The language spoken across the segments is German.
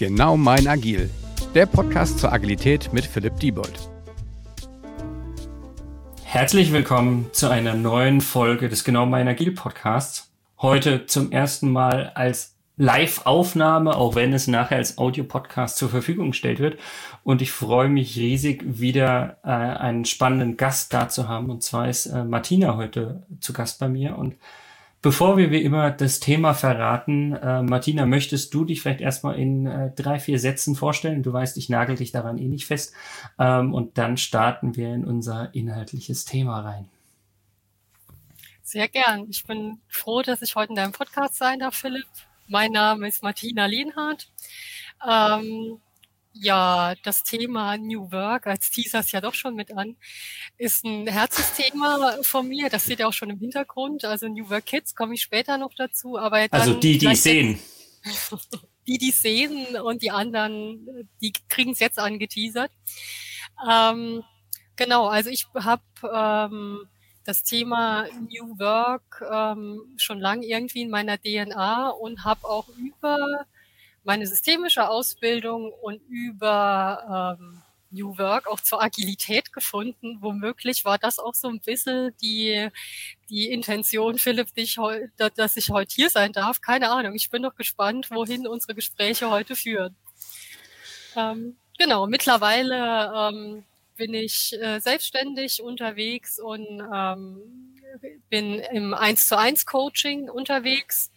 Genau mein Agil, der Podcast zur Agilität mit Philipp Diebold. Herzlich willkommen zu einer neuen Folge des Genau mein Agil Podcasts. Heute zum ersten Mal als Live-Aufnahme, auch wenn es nachher als Audio-Podcast zur Verfügung gestellt wird. Und ich freue mich riesig, wieder äh, einen spannenden Gast da zu haben. Und zwar ist äh, Martina heute zu Gast bei mir. Und Bevor wir wie immer das Thema verraten, äh, Martina, möchtest du dich vielleicht erstmal in äh, drei, vier Sätzen vorstellen? Du weißt, ich nagel dich daran eh nicht fest. Ähm, und dann starten wir in unser inhaltliches Thema rein. Sehr gern. Ich bin froh, dass ich heute in deinem Podcast sein darf, Philipp. Mein Name ist Martina Lienhardt. Ähm, ja, das Thema New Work, als Teaser es ja doch schon mit an, ist ein Herzensthema von mir. Das seht ihr auch schon im Hintergrund. Also New Work Kids komme ich später noch dazu. Aber also die, die sehen. die, die sehen und die anderen, die kriegen es jetzt angeteasert. Ähm, genau, also ich habe ähm, das Thema New Work ähm, schon lange irgendwie in meiner DNA und habe auch über meine systemische Ausbildung und über ähm, New Work auch zur Agilität gefunden. Womöglich war das auch so ein bisschen die, die Intention, Philipp, dich, dass ich heute hier sein darf. Keine Ahnung. Ich bin noch gespannt, wohin unsere Gespräche heute führen. Ähm, genau, mittlerweile ähm, bin ich äh, selbstständig unterwegs und ähm, bin im 1 zu 1 Coaching unterwegs.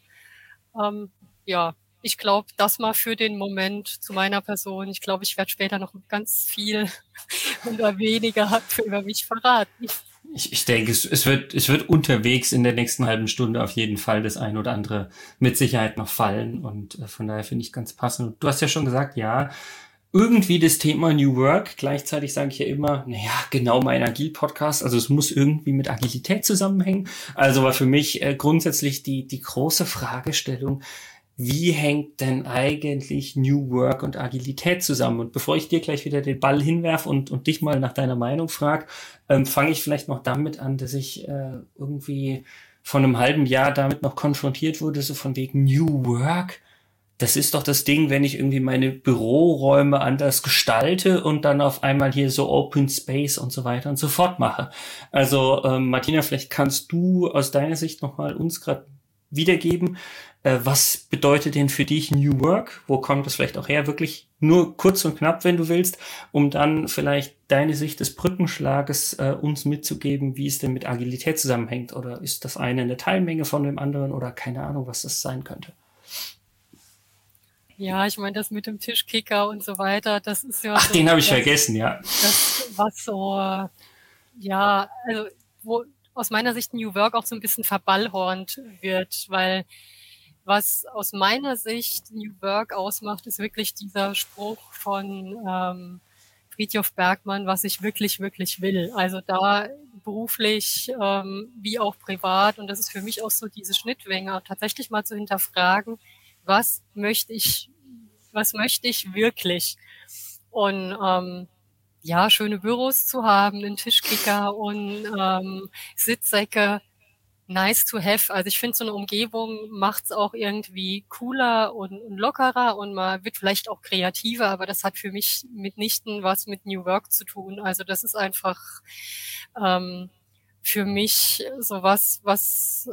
Ähm, ja, ich glaube, das mal für den Moment zu meiner Person. Ich glaube, ich werde später noch ganz viel oder weniger über mich verraten. Ich, ich denke, es, es, wird, es wird unterwegs in der nächsten halben Stunde auf jeden Fall das ein oder andere mit Sicherheit noch fallen. Und äh, von daher finde ich ganz passend. Du hast ja schon gesagt, ja, irgendwie das Thema New Work. Gleichzeitig sage ich ja immer, naja, genau mein Agil-Podcast. Also es muss irgendwie mit Agilität zusammenhängen. Also war für mich äh, grundsätzlich die, die große Fragestellung, wie hängt denn eigentlich New Work und Agilität zusammen? Und bevor ich dir gleich wieder den Ball hinwerf und, und dich mal nach deiner Meinung frage, ähm, fange ich vielleicht noch damit an, dass ich äh, irgendwie von einem halben Jahr damit noch konfrontiert wurde, so von wegen New Work. Das ist doch das Ding, wenn ich irgendwie meine Büroräume anders gestalte und dann auf einmal hier so Open Space und so weiter und so fort mache. Also ähm, Martina, vielleicht kannst du aus deiner Sicht nochmal uns gerade wiedergeben, äh, was bedeutet denn für dich New Work? Wo kommt das vielleicht auch her? Wirklich nur kurz und knapp, wenn du willst, um dann vielleicht deine Sicht des Brückenschlages äh, uns mitzugeben, wie es denn mit Agilität zusammenhängt. Oder ist das eine eine Teilmenge von dem anderen oder keine Ahnung, was das sein könnte? Ja, ich meine, das mit dem Tischkicker und so weiter, das ist ja. Ach, so, den habe ich das, vergessen, ja. Das, was so, ja, also wo aus meiner Sicht New Work auch so ein bisschen verballhornt wird, weil was aus meiner Sicht New Work ausmacht, ist wirklich dieser Spruch von ähm, Friedhof Bergmann, was ich wirklich, wirklich will. Also da beruflich ähm, wie auch privat. Und das ist für mich auch so diese Schnittwänge, tatsächlich mal zu hinterfragen, was möchte ich, was möchte ich wirklich? Und ähm, ja, schöne Büros zu haben, einen Tischkicker und ähm, Sitzsäcke, nice to have. Also ich finde, so eine Umgebung macht es auch irgendwie cooler und, und, lockerer und man wird vielleicht auch kreativer, aber das hat für mich mitnichten was mit New Work zu tun. Also das ist einfach ähm, für mich sowas, was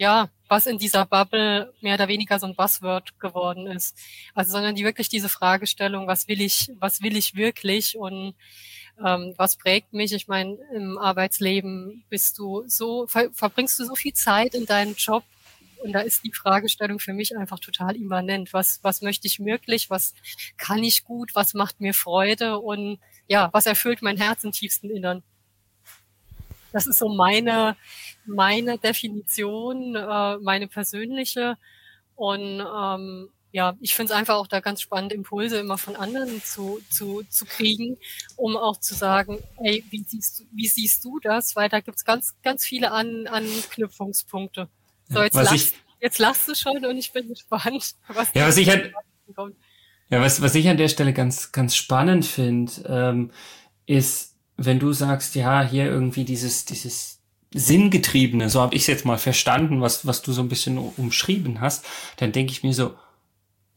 ja, was in dieser Bubble mehr oder weniger so ein Buzzword geworden ist. Also sondern die wirklich diese Fragestellung, was will ich, was will ich wirklich und ähm, was prägt mich? Ich meine, im Arbeitsleben bist du so, ver verbringst du so viel Zeit in deinem Job und da ist die Fragestellung für mich einfach total immanent. Was, was möchte ich wirklich? Was kann ich gut? Was macht mir Freude? Und ja, was erfüllt mein Herz im tiefsten Innern? Das ist so meine, meine Definition, äh, meine persönliche. Und ähm, ja, ich finde es einfach auch da ganz spannend, Impulse immer von anderen zu, zu, zu kriegen, um auch zu sagen, ey, wie siehst du, wie siehst du das? Weil da gibt's ganz, ganz viele An Anknüpfungspunkte. So, jetzt, was ich, jetzt lachst du schon und ich bin gespannt, was ja, was ich an, ja, was, was ich an der Stelle ganz, ganz spannend finde, ähm, ist, wenn du sagst, ja, hier irgendwie dieses, dieses Sinngetriebene, so habe ich es jetzt mal verstanden, was, was du so ein bisschen umschrieben hast, dann denke ich mir so,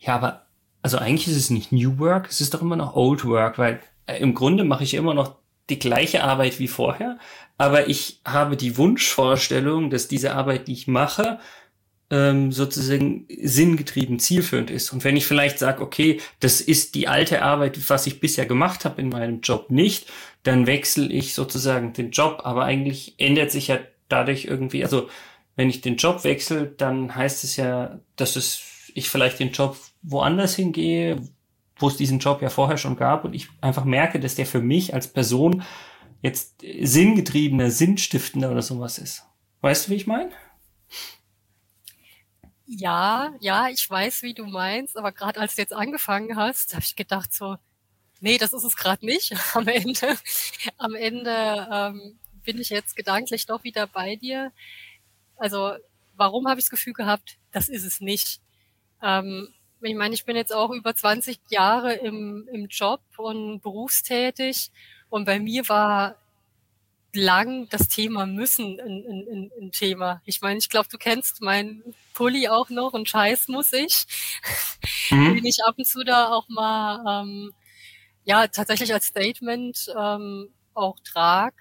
ja, aber also eigentlich ist es nicht New Work, es ist doch immer noch Old Work, weil äh, im Grunde mache ich immer noch die gleiche Arbeit wie vorher, aber ich habe die Wunschvorstellung, dass diese Arbeit, die ich mache, ähm, sozusagen sinngetrieben, zielführend ist. Und wenn ich vielleicht sage, okay, das ist die alte Arbeit, was ich bisher gemacht habe in meinem Job nicht, dann wechsle ich sozusagen den Job, aber eigentlich ändert sich ja dadurch irgendwie, also wenn ich den Job wechsle, dann heißt es ja, dass es, ich vielleicht den Job woanders hingehe, wo es diesen Job ja vorher schon gab und ich einfach merke, dass der für mich als Person jetzt sinngetriebener, sinnstiftender oder sowas ist. Weißt du, wie ich meine? Ja, ja, ich weiß, wie du meinst, aber gerade als du jetzt angefangen hast, habe ich gedacht so, nee, das ist es gerade nicht. Am Ende, am Ende ähm, bin ich jetzt gedanklich doch wieder bei dir. Also warum habe ich das Gefühl gehabt, das ist es nicht? Ähm, ich meine, ich bin jetzt auch über 20 Jahre im, im Job und berufstätig und bei mir war lang das Thema müssen ein, ein, ein Thema. Ich meine, ich glaube, du kennst meinen Pulli auch noch und Scheiß muss ich, mhm. den ich ab und zu da auch mal ähm, ja tatsächlich als Statement ähm, auch trag,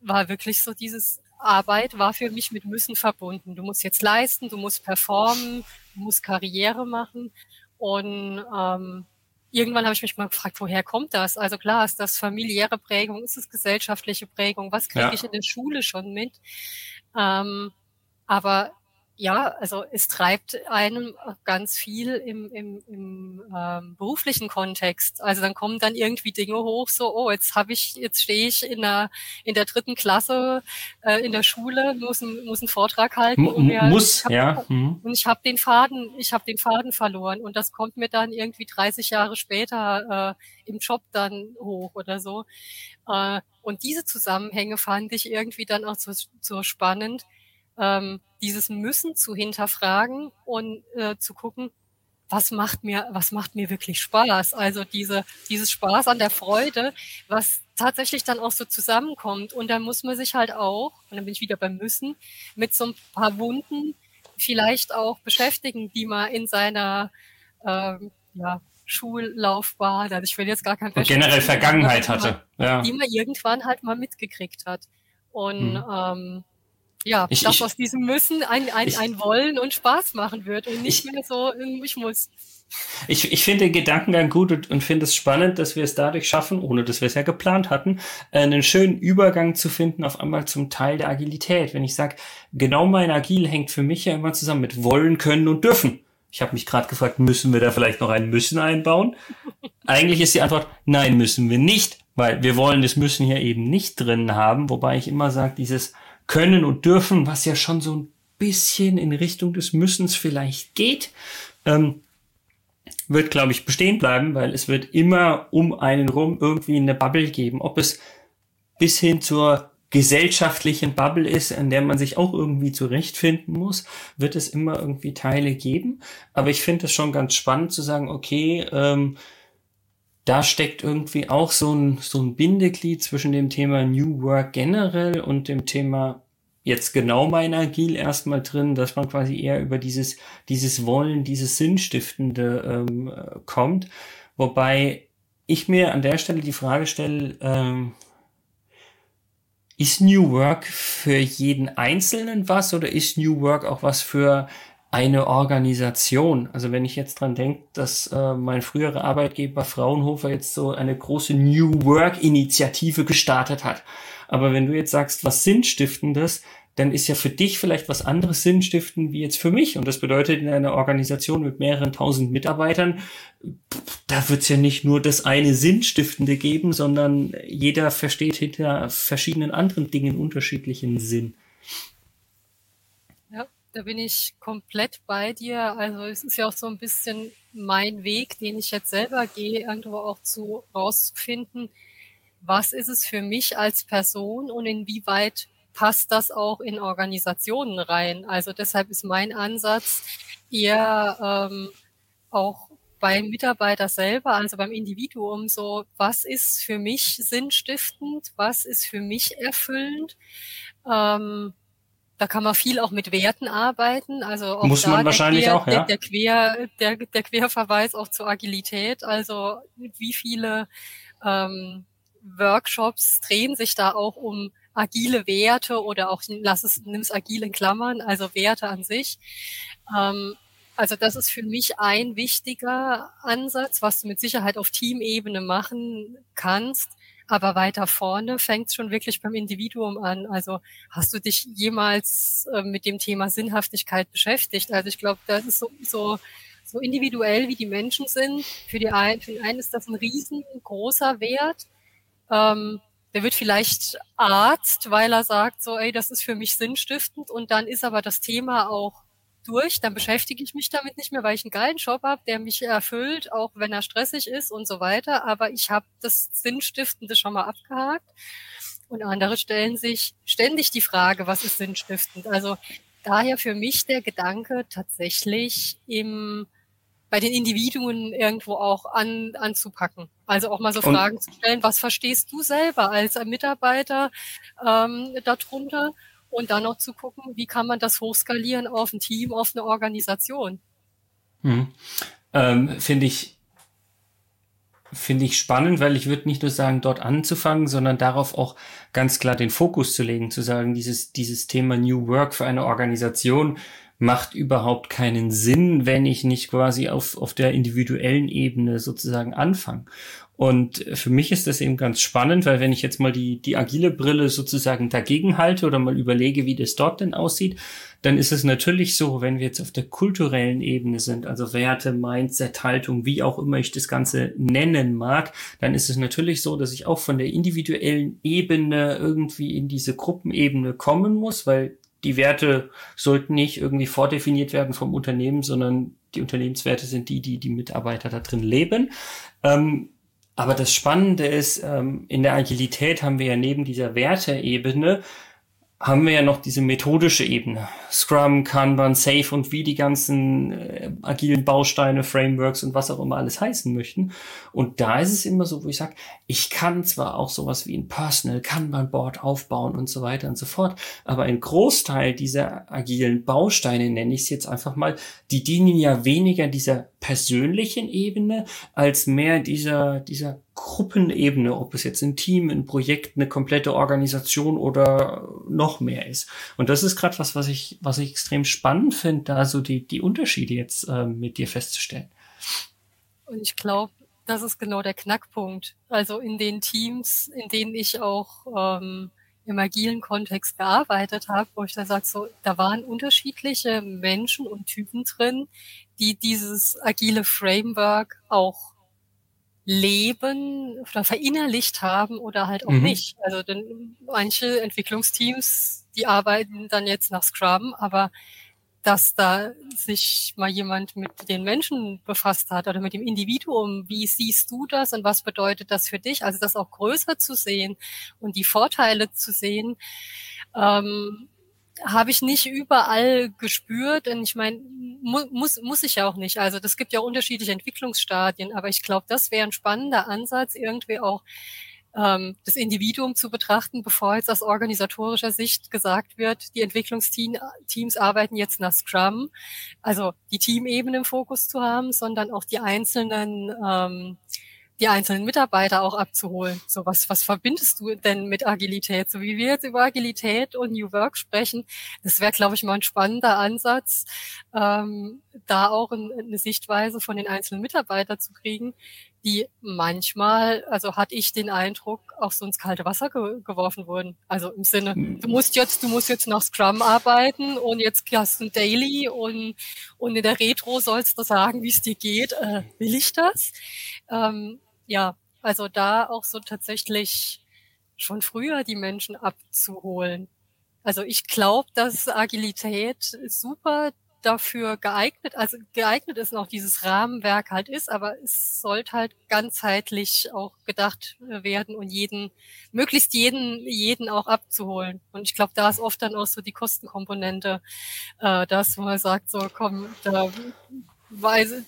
war wirklich so dieses Arbeit war für mich mit müssen verbunden. Du musst jetzt leisten, du musst performen, du musst Karriere machen und ähm, irgendwann habe ich mich mal gefragt, woher kommt das? Also klar, ist das familiäre Prägung, ist es gesellschaftliche Prägung, was kriege ja. ich in der Schule schon mit? Ähm, aber ja, also es treibt einem ganz viel im, im, im ähm, beruflichen Kontext. Also dann kommen dann irgendwie Dinge hoch, so, oh, jetzt habe ich, jetzt stehe ich in der in der dritten Klasse äh, in der Schule, muss, ein, muss einen Vortrag halten. M mir, muss, hab, ja. Mhm. Und ich habe den Faden, ich habe den Faden verloren und das kommt mir dann irgendwie 30 Jahre später äh, im Job dann hoch oder so. Äh, und diese Zusammenhänge fand ich irgendwie dann auch so, so spannend ähm, dieses Müssen zu hinterfragen und äh, zu gucken, was macht mir, was macht mir wirklich Spaß? Also diese, dieses Spaß an der Freude, was tatsächlich dann auch so zusammenkommt. Und dann muss man sich halt auch, und dann bin ich wieder beim Müssen, mit so ein paar Wunden vielleicht auch beschäftigen, die man in seiner ähm, ja, Schullaufbahn, also ich will jetzt gar kein generell Vergangenheit hatte, ja. die man irgendwann halt mal mitgekriegt hat. Und hm. ähm, ja, ich, das ich, aus diesem Müssen ein, ein, ich, ein Wollen und Spaß machen wird und nicht mehr so, ich muss. Ich, ich finde den Gedankengang gut und, und finde es spannend, dass wir es dadurch schaffen, ohne dass wir es ja geplant hatten, einen schönen Übergang zu finden auf einmal zum Teil der Agilität. Wenn ich sage, genau mein Agil hängt für mich ja immer zusammen mit wollen, können und dürfen. Ich habe mich gerade gefragt, müssen wir da vielleicht noch ein Müssen einbauen? Eigentlich ist die Antwort, nein, müssen wir nicht, weil wir wollen das Müssen hier eben nicht drin haben, wobei ich immer sage, dieses können und dürfen, was ja schon so ein bisschen in Richtung des Müssens vielleicht geht, ähm, wird, glaube ich, bestehen bleiben, weil es wird immer um einen rum irgendwie eine Bubble geben. Ob es bis hin zur gesellschaftlichen Bubble ist, an der man sich auch irgendwie zurechtfinden muss, wird es immer irgendwie Teile geben. Aber ich finde es schon ganz spannend zu sagen, okay, ähm, da steckt irgendwie auch so ein, so ein Bindeglied zwischen dem Thema New Work generell und dem Thema jetzt genau mein Agil erstmal drin, dass man quasi eher über dieses, dieses Wollen, dieses Sinnstiftende ähm, kommt. Wobei ich mir an der Stelle die Frage stelle, ähm, ist New Work für jeden Einzelnen was oder ist New Work auch was für eine Organisation. Also wenn ich jetzt dran denke, dass äh, mein früherer Arbeitgeber Fraunhofer jetzt so eine große New Work Initiative gestartet hat. Aber wenn du jetzt sagst, was Sinnstiftendes, dann ist ja für dich vielleicht was anderes Sinnstiften wie jetzt für mich. Und das bedeutet in einer Organisation mit mehreren tausend Mitarbeitern, da wird es ja nicht nur das eine Sinnstiftende geben, sondern jeder versteht hinter verschiedenen anderen Dingen unterschiedlichen Sinn da bin ich komplett bei dir. Also es ist ja auch so ein bisschen mein Weg, den ich jetzt selber gehe, irgendwo auch zu rauszufinden, was ist es für mich als Person und inwieweit passt das auch in Organisationen rein. Also deshalb ist mein Ansatz eher ähm, auch beim Mitarbeiter selber, also beim Individuum so, was ist für mich sinnstiftend, was ist für mich erfüllend. Ähm, da kann man viel auch mit Werten arbeiten. Also auch Muss man wahrscheinlich Quer, auch, ja. Der, der, Quer, der, der Querverweis auch zur Agilität. Also wie viele ähm, Workshops drehen sich da auch um agile Werte oder auch lass es, nimm es agil in Klammern, also Werte an sich. Ähm, also das ist für mich ein wichtiger Ansatz, was du mit Sicherheit auf Teamebene machen kannst. Aber weiter vorne fängt es schon wirklich beim Individuum an. Also hast du dich jemals äh, mit dem Thema Sinnhaftigkeit beschäftigt? Also ich glaube, das ist so, so, so individuell, wie die Menschen sind. Für, die einen, für den einen ist das ein riesengroßer Wert. Ähm, der wird vielleicht Arzt, weil er sagt so, ey, das ist für mich sinnstiftend. Und dann ist aber das Thema auch durch, dann beschäftige ich mich damit nicht mehr, weil ich einen geilen Job habe, der mich erfüllt, auch wenn er stressig ist und so weiter. Aber ich habe das Sinnstiftende schon mal abgehakt. Und andere stellen sich ständig die Frage, was ist sinnstiftend? Also daher für mich der Gedanke tatsächlich im bei den Individuen irgendwo auch an, anzupacken. Also auch mal so und Fragen zu stellen, was verstehst du selber als Mitarbeiter ähm, darunter? Und dann noch zu gucken, wie kann man das hochskalieren auf ein Team, auf eine Organisation. Hm. Ähm, Finde ich finde ich spannend, weil ich würde nicht nur sagen, dort anzufangen, sondern darauf auch ganz klar den Fokus zu legen, zu sagen, dieses, dieses Thema New Work für eine Organisation macht überhaupt keinen Sinn, wenn ich nicht quasi auf, auf der individuellen Ebene sozusagen anfange. Und für mich ist das eben ganz spannend, weil wenn ich jetzt mal die, die agile Brille sozusagen dagegen halte oder mal überlege, wie das dort denn aussieht, dann ist es natürlich so, wenn wir jetzt auf der kulturellen Ebene sind, also Werte, Mindset, Haltung, wie auch immer ich das Ganze nennen mag, dann ist es natürlich so, dass ich auch von der individuellen Ebene irgendwie in diese Gruppenebene kommen muss, weil die Werte sollten nicht irgendwie vordefiniert werden vom Unternehmen, sondern die Unternehmenswerte sind die, die die Mitarbeiter da drin leben. Ähm, aber das Spannende ist, ähm, in der Agilität haben wir ja neben dieser Werteebene haben wir ja noch diese methodische Ebene. Scrum, Kanban, Safe und wie die ganzen äh, agilen Bausteine, Frameworks und was auch immer alles heißen möchten. Und da ist es immer so, wo ich sage, ich kann zwar auch sowas wie ein Personal Kanban Board aufbauen und so weiter und so fort, aber ein Großteil dieser agilen Bausteine, nenne ich es jetzt einfach mal, die dienen ja weniger dieser persönlichen Ebene als mehr dieser, dieser Gruppenebene, ob es jetzt ein Team, ein Projekt, eine komplette Organisation oder noch mehr ist. Und das ist gerade was, was ich, was ich extrem spannend finde, da so die, die Unterschiede jetzt äh, mit dir festzustellen. Und ich glaube, das ist genau der Knackpunkt. Also in den Teams, in denen ich auch ähm, im agilen Kontext gearbeitet habe, wo ich da sage, so, da waren unterschiedliche Menschen und Typen drin, die dieses agile Framework auch leben oder verinnerlicht haben oder halt auch mhm. nicht. Also denn manche Entwicklungsteams, die arbeiten dann jetzt nach Scrum, aber dass da sich mal jemand mit den Menschen befasst hat oder mit dem Individuum. Wie siehst du das und was bedeutet das für dich? Also das auch größer zu sehen und die Vorteile zu sehen, ähm, habe ich nicht überall gespürt. Und ich meine, mu muss, muss ich ja auch nicht. Also das gibt ja unterschiedliche Entwicklungsstadien, aber ich glaube, das wäre ein spannender Ansatz, irgendwie auch ähm, das Individuum zu betrachten, bevor jetzt aus organisatorischer Sicht gesagt wird, die Entwicklungsteams arbeiten jetzt nach Scrum, also die Teamebene im Fokus zu haben, sondern auch die einzelnen ähm, die einzelnen Mitarbeiter auch abzuholen. So was, was verbindest du denn mit Agilität? So wie wir jetzt über Agilität und New Work sprechen, das wäre, glaube ich, mal ein spannender Ansatz, ähm, da auch ein, eine Sichtweise von den einzelnen Mitarbeitern zu kriegen, die manchmal, also hatte ich den Eindruck, auch so ins kalte Wasser ge geworfen wurden. Also im Sinne, du musst jetzt, du musst jetzt nach Scrum arbeiten und jetzt hast du ein Daily und, und in der Retro sollst du sagen, wie es dir geht. Äh, will ich das? Ähm, ja, also da auch so tatsächlich schon früher die Menschen abzuholen. Also ich glaube, dass Agilität super dafür geeignet, also geeignet ist noch dieses Rahmenwerk halt ist, aber es sollte halt ganzheitlich auch gedacht werden und jeden, möglichst jeden, jeden auch abzuholen. Und ich glaube, da ist oft dann auch so die Kostenkomponente, äh, dass man sagt, so komm, da weiß,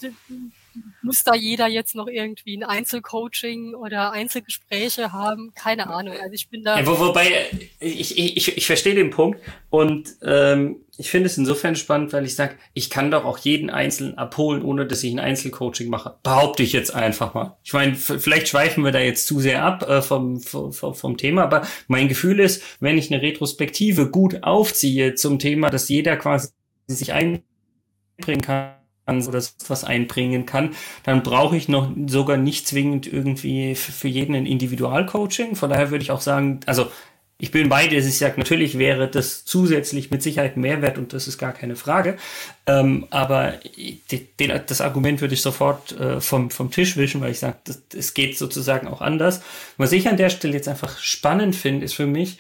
muss da jeder jetzt noch irgendwie ein Einzelcoaching oder Einzelgespräche haben? Keine Ahnung. Also ich bin da. Ja, wo, wobei, ich, ich, ich verstehe den Punkt und ähm, ich finde es insofern spannend, weil ich sage, ich kann doch auch jeden Einzelnen abholen, ohne dass ich ein Einzelcoaching mache. Behaupte ich jetzt einfach mal. Ich meine, vielleicht schweifen wir da jetzt zu sehr ab äh, vom, vom, vom Thema, aber mein Gefühl ist, wenn ich eine Retrospektive gut aufziehe zum Thema, dass jeder quasi sich einbringen kann, oder was einbringen kann, dann brauche ich noch sogar nicht zwingend irgendwie für jeden ein Individualcoaching. Von daher würde ich auch sagen, also ich bin bei dir, ich sage, natürlich wäre das zusätzlich mit Sicherheit Mehrwert und das ist gar keine Frage. Ähm, aber den, das Argument würde ich sofort äh, vom, vom Tisch wischen, weil ich sage, es geht sozusagen auch anders. Was ich an der Stelle jetzt einfach spannend finde, ist für mich,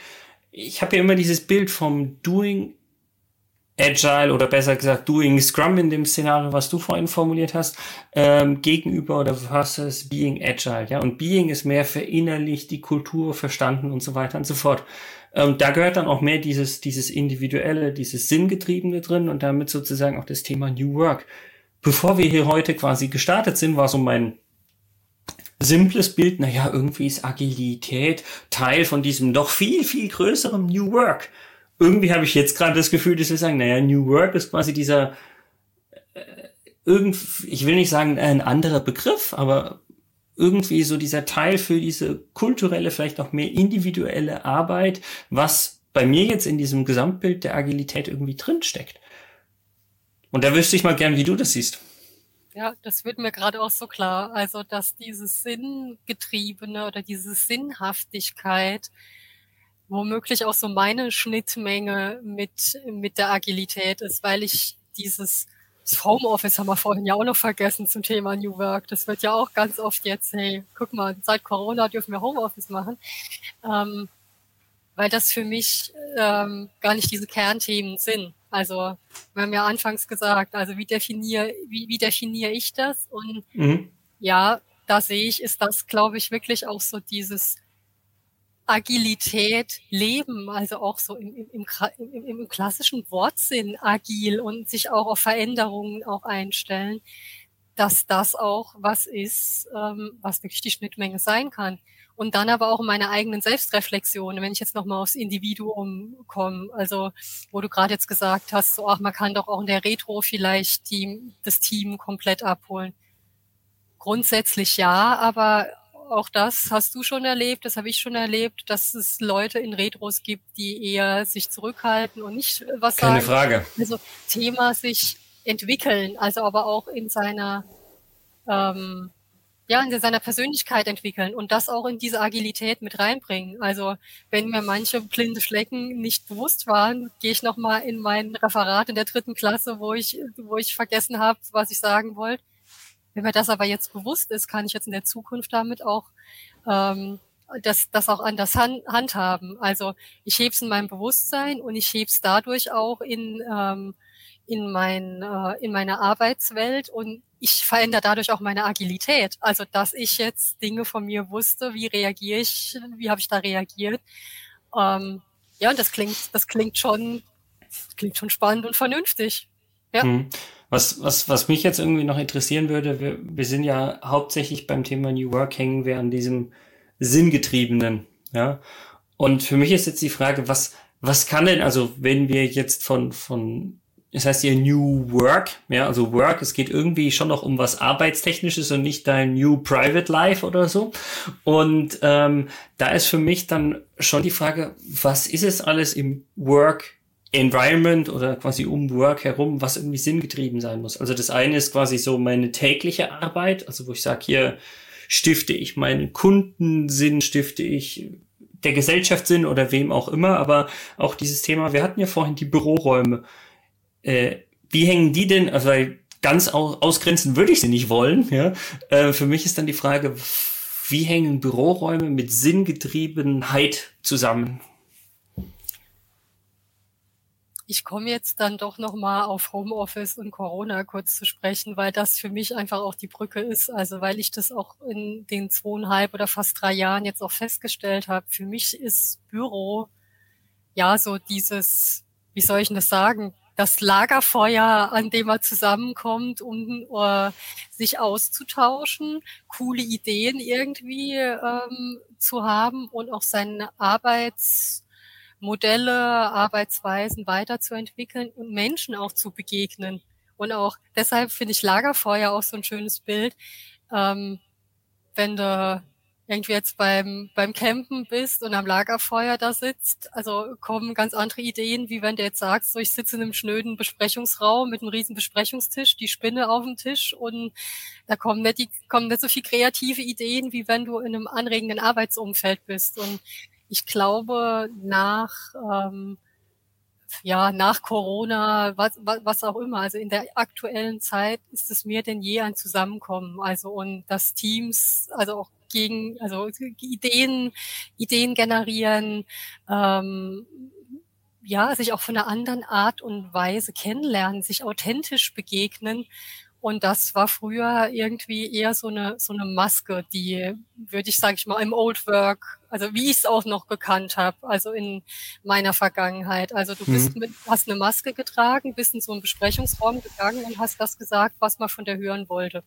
ich habe ja immer dieses Bild vom Doing Agile oder besser gesagt Doing Scrum in dem Szenario, was du vorhin formuliert hast, ähm, gegenüber oder versus Being Agile. Ja, und Being ist mehr verinnerlicht, die Kultur verstanden und so weiter und so fort. Ähm, da gehört dann auch mehr dieses, dieses individuelle, dieses Sinngetriebene drin und damit sozusagen auch das Thema New Work. Bevor wir hier heute quasi gestartet sind, war so mein simples Bild, naja, irgendwie ist Agilität Teil von diesem noch viel, viel größeren New Work irgendwie habe ich jetzt gerade das Gefühl, dass wir sagen, naja, New Work ist quasi dieser, äh, irgend, ich will nicht sagen ein anderer Begriff, aber irgendwie so dieser Teil für diese kulturelle, vielleicht auch mehr individuelle Arbeit, was bei mir jetzt in diesem Gesamtbild der Agilität irgendwie drinsteckt. Und da wüsste ich mal gern, wie du das siehst. Ja, das wird mir gerade auch so klar. Also, dass dieses Sinngetriebene oder diese Sinnhaftigkeit womöglich auch so meine Schnittmenge mit, mit der Agilität ist, weil ich dieses das Homeoffice haben wir vorhin ja auch noch vergessen zum Thema New Work. Das wird ja auch ganz oft jetzt, hey, guck mal, seit Corona dürfen wir Homeoffice machen. Ähm, weil das für mich ähm, gar nicht diese Kernthemen sind. Also, wir haben ja anfangs gesagt, also wie definiere, wie, wie definiere ich das? Und mhm. ja, da sehe ich, ist das, glaube ich, wirklich auch so dieses Agilität leben, also auch so im, im, im, im, klassischen Wortsinn agil und sich auch auf Veränderungen auch einstellen, dass das auch was ist, ähm, was wirklich die Schnittmenge sein kann. Und dann aber auch in meiner eigenen Selbstreflexion, wenn ich jetzt nochmal aufs Individuum komme, also wo du gerade jetzt gesagt hast, so ach, man kann doch auch in der Retro vielleicht die, das Team komplett abholen. Grundsätzlich ja, aber auch das hast du schon erlebt, das habe ich schon erlebt, dass es Leute in Retros gibt, die eher sich zurückhalten und nicht was Keine sagen. Keine Frage. Also Thema sich entwickeln, also aber auch in seiner ähm, ja, in seiner Persönlichkeit entwickeln und das auch in diese Agilität mit reinbringen. Also wenn mir manche blinde Flecken nicht bewusst waren, gehe ich nochmal in mein Referat in der dritten Klasse, wo ich, wo ich vergessen habe, was ich sagen wollte wenn mir das aber jetzt bewusst ist, kann ich jetzt in der Zukunft damit auch ähm, das, das auch anders hand, handhaben. Also ich hebe es in meinem Bewusstsein und ich hebe es dadurch auch in, ähm, in, mein, äh, in meiner Arbeitswelt und ich verändere dadurch auch meine Agilität. Also dass ich jetzt Dinge von mir wusste, wie reagiere ich, wie habe ich da reagiert. Ähm, ja, und das klingt, das klingt schon, klingt schon spannend und vernünftig. Ja. Hm. Was, was, was mich jetzt irgendwie noch interessieren würde, wir, wir sind ja hauptsächlich beim Thema New Work hängen wir an diesem Sinngetriebenen, ja. Und für mich ist jetzt die Frage, was, was kann denn, also wenn wir jetzt von, von, das heißt hier New Work, ja, also Work, es geht irgendwie schon noch um was Arbeitstechnisches und nicht dein New Private Life oder so. Und ähm, da ist für mich dann schon die Frage, was ist es alles im Work Environment oder quasi um Work herum, was irgendwie sinngetrieben sein muss. Also das eine ist quasi so meine tägliche Arbeit, also wo ich sage, hier stifte ich meinen Kunden Sinn, stifte ich der Gesellschaft Sinn oder wem auch immer, aber auch dieses Thema, wir hatten ja vorhin die Büroräume. Äh, wie hängen die denn, also ganz ausgrenzen würde ich sie nicht wollen, ja. Äh, für mich ist dann die Frage, wie hängen Büroräume mit Sinngetriebenheit zusammen? Ich komme jetzt dann doch nochmal auf Homeoffice und Corona kurz zu sprechen, weil das für mich einfach auch die Brücke ist. Also weil ich das auch in den zweieinhalb oder fast drei Jahren jetzt auch festgestellt habe. Für mich ist Büro ja so dieses, wie soll ich denn das sagen? das Lagerfeuer, an dem man zusammenkommt, um uh, sich auszutauschen, coole Ideen irgendwie ähm, zu haben und auch seine Arbeitsmodelle, Arbeitsweisen weiterzuentwickeln und Menschen auch zu begegnen. Und auch deshalb finde ich Lagerfeuer auch so ein schönes Bild. Ähm, wenn du irgendwie jetzt beim, beim Campen bist und am Lagerfeuer da sitzt, also kommen ganz andere Ideen, wie wenn du jetzt sagst, so ich sitze in einem schnöden Besprechungsraum mit einem riesen Besprechungstisch, die Spinne auf dem Tisch und da kommen nicht, die, kommen nicht so viel kreative Ideen, wie wenn du in einem anregenden Arbeitsumfeld bist. Und ich glaube, nach ähm, ja, nach Corona, was, was, auch immer. Also in der aktuellen Zeit ist es mehr denn je ein Zusammenkommen. Also und das Teams, also auch gegen, also Ideen, Ideen generieren, ähm, ja, sich auch von einer anderen Art und Weise kennenlernen, sich authentisch begegnen und das war früher irgendwie eher so eine, so eine Maske, die, würde ich, sage ich mal, im Old Work, also wie ich es auch noch gekannt habe, also in meiner Vergangenheit. Also du bist mhm. mit, hast eine Maske getragen, bist in so einen Besprechungsraum gegangen und hast das gesagt, was man von dir hören wollte.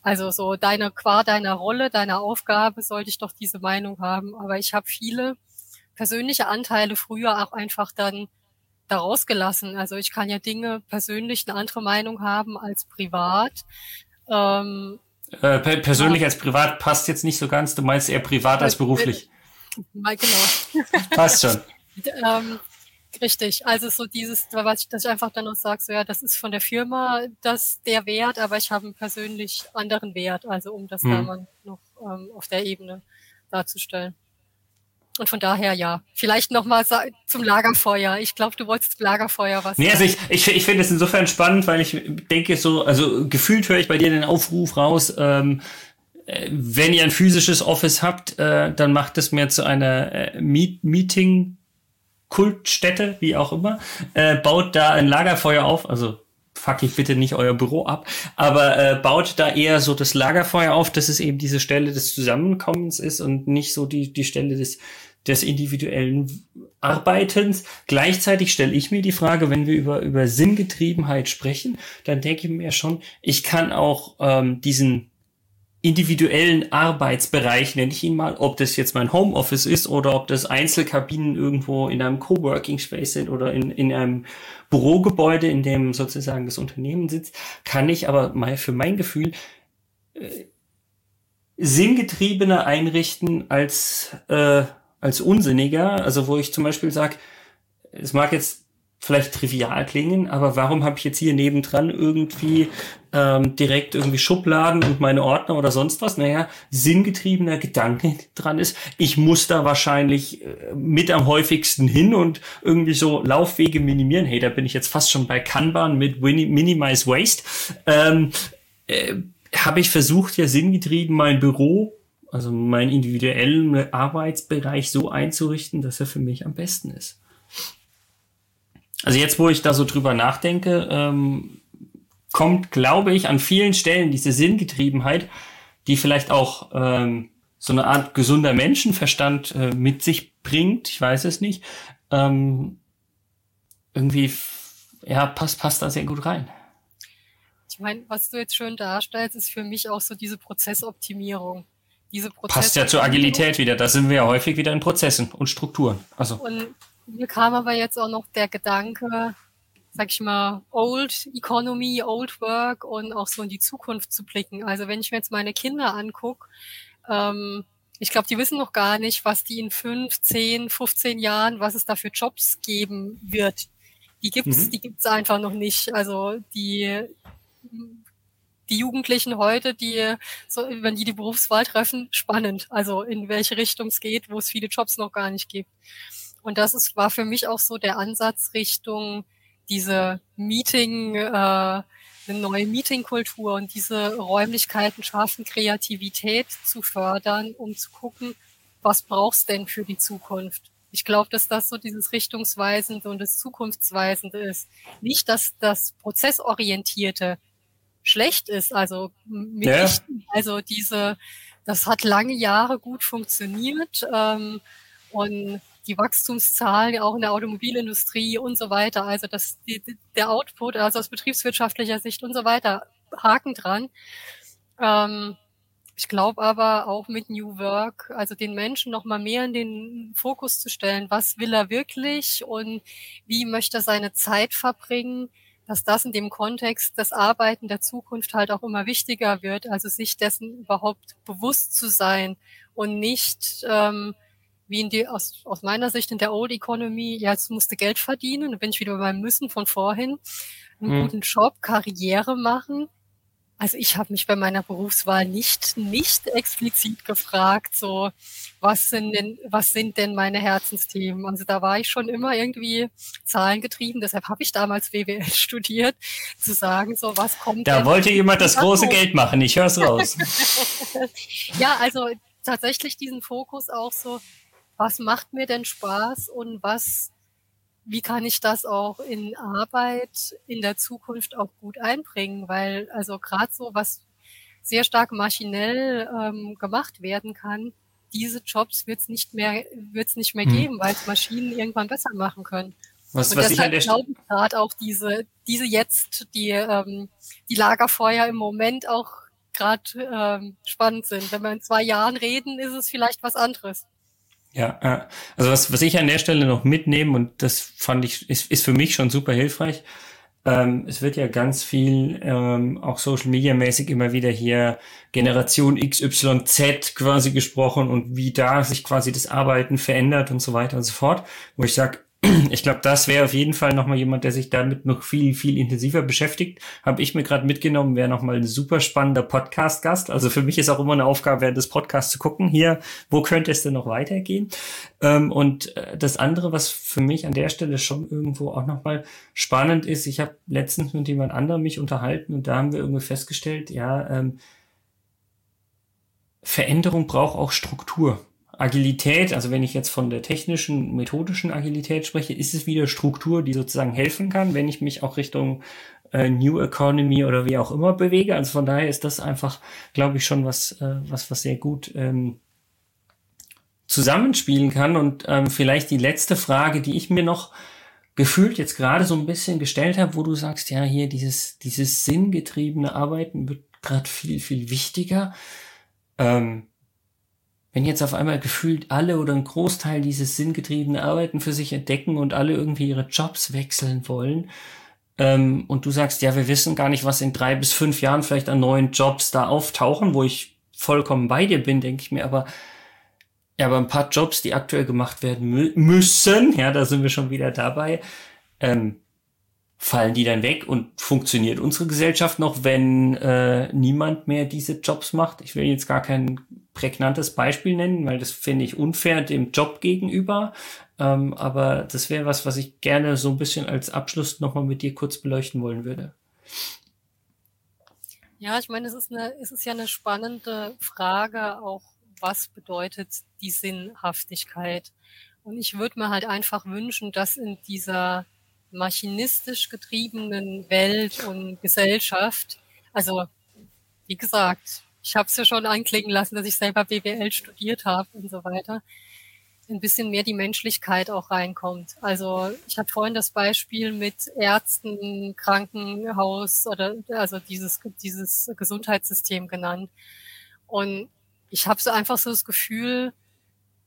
Also so deine, qua deiner Rolle, deiner Aufgabe sollte ich doch diese Meinung haben. Aber ich habe viele persönliche Anteile früher auch einfach dann daraus gelassen. Also ich kann ja Dinge persönlich eine andere Meinung haben als privat. Ähm, äh, persönlich ja. als privat passt jetzt nicht so ganz. Du meinst eher privat als beruflich. Genau. passt schon. ähm, richtig. Also so dieses, was ich, dass ich einfach dann noch sage, so ja, das ist von der Firma das der Wert, aber ich habe einen persönlich anderen Wert. Also um das hm. da mal noch ähm, auf der Ebene darzustellen. Und von daher ja. Vielleicht nochmal zum Lagerfeuer. Ich glaube, du wolltest zum Lagerfeuer was. Nee, also ich, ich, ich finde es insofern spannend, weil ich denke so, also gefühlt höre ich bei dir den Aufruf raus, ähm, äh, wenn ihr ein physisches Office habt, äh, dann macht es mir zu einer äh, Meet Meeting Kultstätte, wie auch immer, äh, baut da ein Lagerfeuer auf, also fuck ich bitte nicht euer Büro ab, aber äh, baut da eher so das Lagerfeuer auf, dass es eben diese Stelle des Zusammenkommens ist und nicht so die, die Stelle des, des individuellen Arbeitens. Gleichzeitig stelle ich mir die Frage, wenn wir über, über Sinngetriebenheit sprechen, dann denke ich mir schon, ich kann auch ähm, diesen individuellen Arbeitsbereich, nenne ich ihn mal, ob das jetzt mein Homeoffice ist oder ob das Einzelkabinen irgendwo in einem Coworking Space sind oder in, in einem Bürogebäude, in dem sozusagen das Unternehmen sitzt, kann ich aber mal für mein Gefühl äh, sinngetriebener einrichten als, äh, als unsinniger. Also wo ich zum Beispiel sage, es mag jetzt vielleicht trivial klingen, aber warum habe ich jetzt hier nebendran irgendwie ähm, direkt irgendwie Schubladen und meine Ordner oder sonst was? Naja, sinngetriebener Gedanke dran ist, ich muss da wahrscheinlich äh, mit am häufigsten hin und irgendwie so Laufwege minimieren. Hey, da bin ich jetzt fast schon bei Kanban mit Minimize Waste. Ähm, äh, habe ich versucht, ja sinngetrieben mein Büro also meinen individuellen Arbeitsbereich so einzurichten, dass er für mich am besten ist. Also jetzt, wo ich da so drüber nachdenke, ähm, kommt, glaube ich, an vielen Stellen diese Sinngetriebenheit, die vielleicht auch ähm, so eine Art gesunder Menschenverstand äh, mit sich bringt, ich weiß es nicht, ähm, irgendwie, ja, passt, passt da sehr gut rein. Ich meine, was du jetzt schön darstellst, ist für mich auch so diese Prozessoptimierung. Diese Prozessoptimierung. Passt ja zur Agilität wieder. Da sind wir ja häufig wieder in Prozessen und Strukturen. Also. Und mir kam aber jetzt auch noch der Gedanke, sag ich mal, Old Economy, Old Work und auch so in die Zukunft zu blicken. Also wenn ich mir jetzt meine Kinder angucke, ähm, ich glaube, die wissen noch gar nicht, was die in fünf, zehn, 15 Jahren, was es da für Jobs geben wird. Die gibt's, mhm. die gibt's einfach noch nicht. Also die, die Jugendlichen heute, die, so, wenn die die Berufswahl treffen, spannend. Also in welche Richtung es geht, wo es viele Jobs noch gar nicht gibt. Und das ist, war für mich auch so der Ansatz Richtung diese Meeting, äh, eine neue Meetingkultur und diese Räumlichkeiten schaffen, Kreativität zu fördern, um zu gucken, was brauchst denn für die Zukunft? Ich glaube, dass das so dieses Richtungsweisende und das Zukunftsweisende ist. Nicht, dass das Prozessorientierte schlecht ist, also ja. also diese, das hat lange Jahre gut funktioniert ähm, und die Wachstumszahlen auch in der Automobilindustrie und so weiter. Also das, die, der Output, also aus betriebswirtschaftlicher Sicht und so weiter, Haken dran. Ähm, ich glaube aber auch mit New Work, also den Menschen noch mal mehr in den Fokus zu stellen. Was will er wirklich und wie möchte er seine Zeit verbringen? Dass das in dem Kontext des Arbeiten der Zukunft halt auch immer wichtiger wird. Also sich dessen überhaupt bewusst zu sein und nicht ähm, wie in die, aus, aus meiner Sicht in der Old Economy, ja, jetzt musste Geld verdienen, dann bin ich wieder beim Müssen von vorhin, einen mhm. guten Job, Karriere machen. Also ich habe mich bei meiner Berufswahl nicht, nicht explizit gefragt, so, was sind denn, was sind denn meine Herzensthemen? Also da war ich schon immer irgendwie zahlengetrieben, deshalb habe ich damals BWL studiert, zu sagen, so, was kommt Da wollte jemand das große Geld machen, ich höre es raus. ja, also tatsächlich diesen Fokus auch so, was macht mir denn Spaß und was, wie kann ich das auch in Arbeit in der Zukunft auch gut einbringen? Weil also gerade so, was sehr stark maschinell ähm, gemacht werden kann, diese Jobs wird es nicht mehr, wird's nicht mehr hm. geben, weil es Maschinen irgendwann besser machen können. Was, und was deshalb ich glaube ich gerade auch diese, diese jetzt, die, ähm, die Lagerfeuer im Moment auch gerade ähm, spannend sind. Wenn wir in zwei Jahren reden, ist es vielleicht was anderes. Ja, also was, was ich an der Stelle noch mitnehme, und das fand ich, ist, ist für mich schon super hilfreich, ähm, es wird ja ganz viel ähm, auch Social Media mäßig immer wieder hier Generation XYZ quasi gesprochen und wie da sich quasi das Arbeiten verändert und so weiter und so fort, wo ich sage, ich glaube, das wäre auf jeden Fall nochmal jemand, der sich damit noch viel, viel intensiver beschäftigt. Habe ich mir gerade mitgenommen, wäre nochmal ein super spannender Podcast-Gast. Also für mich ist auch immer eine Aufgabe, während des Podcasts zu gucken, hier, wo könnte es denn noch weitergehen? Ähm, und äh, das andere, was für mich an der Stelle schon irgendwo auch nochmal spannend ist, ich habe letztens mit jemand anderem mich unterhalten und da haben wir irgendwie festgestellt, ja, ähm, Veränderung braucht auch Struktur. Agilität, also wenn ich jetzt von der technischen, methodischen Agilität spreche, ist es wieder Struktur, die sozusagen helfen kann, wenn ich mich auch Richtung äh, New Economy oder wie auch immer bewege. Also von daher ist das einfach, glaube ich, schon was, äh, was, was sehr gut ähm, zusammenspielen kann. Und ähm, vielleicht die letzte Frage, die ich mir noch gefühlt jetzt gerade so ein bisschen gestellt habe, wo du sagst, ja, hier dieses, dieses sinngetriebene Arbeiten wird gerade viel, viel wichtiger. Ähm, wenn jetzt auf einmal gefühlt alle oder ein Großteil dieses sinngetriebene Arbeiten für sich entdecken und alle irgendwie ihre Jobs wechseln wollen, ähm, und du sagst, ja, wir wissen gar nicht, was in drei bis fünf Jahren vielleicht an neuen Jobs da auftauchen, wo ich vollkommen bei dir bin, denke ich mir, aber ja, aber ein paar Jobs, die aktuell gemacht werden mü müssen, ja, da sind wir schon wieder dabei, ähm, fallen die dann weg und funktioniert unsere Gesellschaft noch, wenn äh, niemand mehr diese Jobs macht? Ich will jetzt gar kein prägnantes Beispiel nennen, weil das finde ich unfair dem Job gegenüber. Ähm, aber das wäre was, was ich gerne so ein bisschen als Abschluss nochmal mit dir kurz beleuchten wollen würde. Ja, ich meine, es ist, eine, es ist ja eine spannende Frage, auch was bedeutet die Sinnhaftigkeit? Und ich würde mir halt einfach wünschen, dass in dieser maschinistisch getriebenen Welt und Gesellschaft, also wie gesagt, ich habe es ja schon anklingen lassen, dass ich selber BWL studiert habe und so weiter, ein bisschen mehr die Menschlichkeit auch reinkommt. Also ich hatte vorhin das Beispiel mit Ärzten, Krankenhaus oder also dieses, dieses Gesundheitssystem genannt. Und ich habe so einfach so das Gefühl,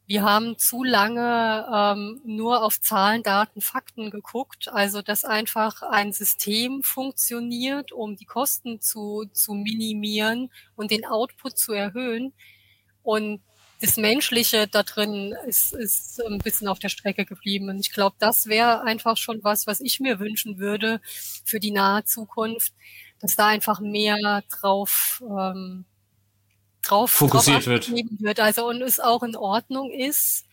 wir haben zu lange ähm, nur auf Zahlen, Daten, Fakten geguckt. Also dass einfach ein System funktioniert, um die Kosten zu, zu minimieren und den Output zu erhöhen. Und das Menschliche da drin ist, ist ein bisschen auf der Strecke geblieben. Und ich glaube, das wäre einfach schon was, was ich mir wünschen würde für die nahe Zukunft, dass da einfach mehr drauf ähm, drauf, fokussiert drauf wird. wird. Also und es auch in Ordnung ist,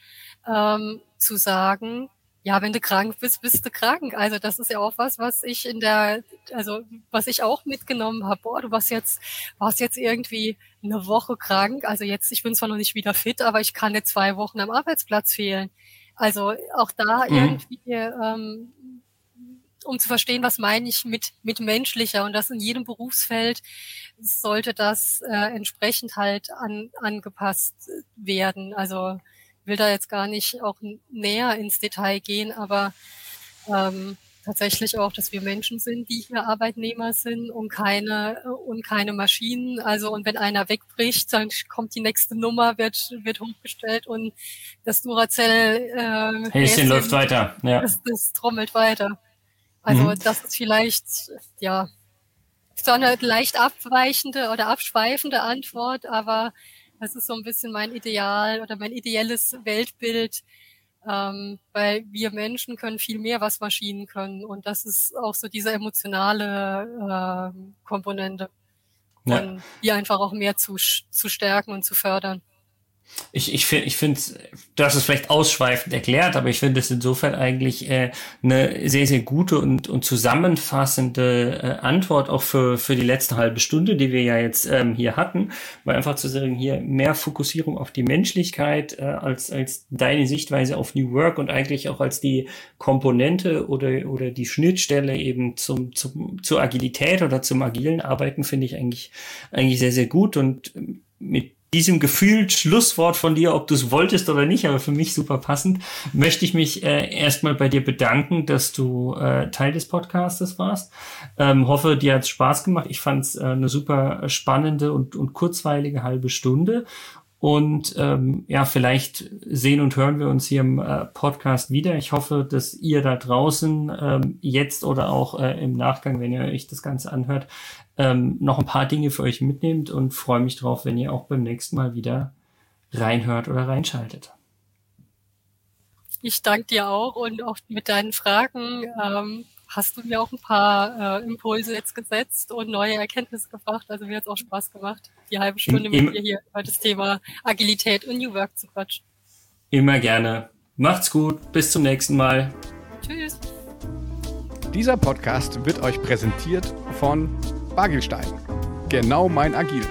ähm, zu sagen, ja, wenn du krank bist, bist du krank. Also das ist ja auch was, was ich in der, also was ich auch mitgenommen habe. Boah, du warst jetzt, warst jetzt irgendwie eine Woche krank. Also jetzt, ich bin zwar noch nicht wieder fit, aber ich kann jetzt zwei Wochen am Arbeitsplatz fehlen. Also auch da mhm. irgendwie ähm, um zu verstehen, was meine ich mit, mit menschlicher und das in jedem Berufsfeld sollte das äh, entsprechend halt an, angepasst werden. Also will da jetzt gar nicht auch näher ins Detail gehen, aber ähm, tatsächlich auch, dass wir Menschen sind, die hier Arbeitnehmer sind und keine und keine Maschinen. Also und wenn einer wegbricht, dann kommt die nächste Nummer, wird wird hochgestellt und das Duracell äh, Häschen läuft weiter. Ja. Das, das trommelt weiter. Also mhm. das ist vielleicht ja so eine leicht abweichende oder abschweifende Antwort, aber das ist so ein bisschen mein Ideal oder mein ideelles Weltbild, ähm, weil wir Menschen können viel mehr, was Maschinen können. Und das ist auch so diese emotionale äh, Komponente, ja. die einfach auch mehr zu, zu stärken und zu fördern. Ich, ich finde, ich finde, du hast es vielleicht ausschweifend erklärt, aber ich finde es insofern eigentlich äh, eine sehr, sehr gute und, und zusammenfassende äh, Antwort auch für, für die letzte halbe Stunde, die wir ja jetzt ähm, hier hatten, weil einfach zu sagen, hier mehr Fokussierung auf die Menschlichkeit äh, als, als deine Sichtweise auf New Work und eigentlich auch als die Komponente oder, oder die Schnittstelle eben zum, zum, zur Agilität oder zum agilen Arbeiten finde ich eigentlich, eigentlich sehr, sehr gut. Und mit diesem gefühlt Schlusswort von dir, ob du es wolltest oder nicht, aber für mich super passend, möchte ich mich äh, erstmal bei dir bedanken, dass du äh, Teil des Podcastes warst. Ähm, hoffe, dir hat es Spaß gemacht. Ich fand es äh, eine super spannende und, und kurzweilige halbe Stunde. Und ähm, ja, vielleicht sehen und hören wir uns hier im äh, Podcast wieder. Ich hoffe, dass ihr da draußen ähm, jetzt oder auch äh, im Nachgang, wenn ihr euch das Ganze anhört, ähm, noch ein paar Dinge für euch mitnehmt und freue mich drauf, wenn ihr auch beim nächsten Mal wieder reinhört oder reinschaltet. Ich danke dir auch und auch mit deinen Fragen ähm, hast du mir auch ein paar äh, Impulse jetzt gesetzt und neue Erkenntnisse gebracht. Also mir hat es auch Spaß gemacht, die halbe Stunde Im, mit dir hier über das Thema Agilität und New Work zu quatschen. Immer gerne. Macht's gut, bis zum nächsten Mal. Tschüss. Dieser Podcast wird euch präsentiert von Bagelstein. Genau mein Agil.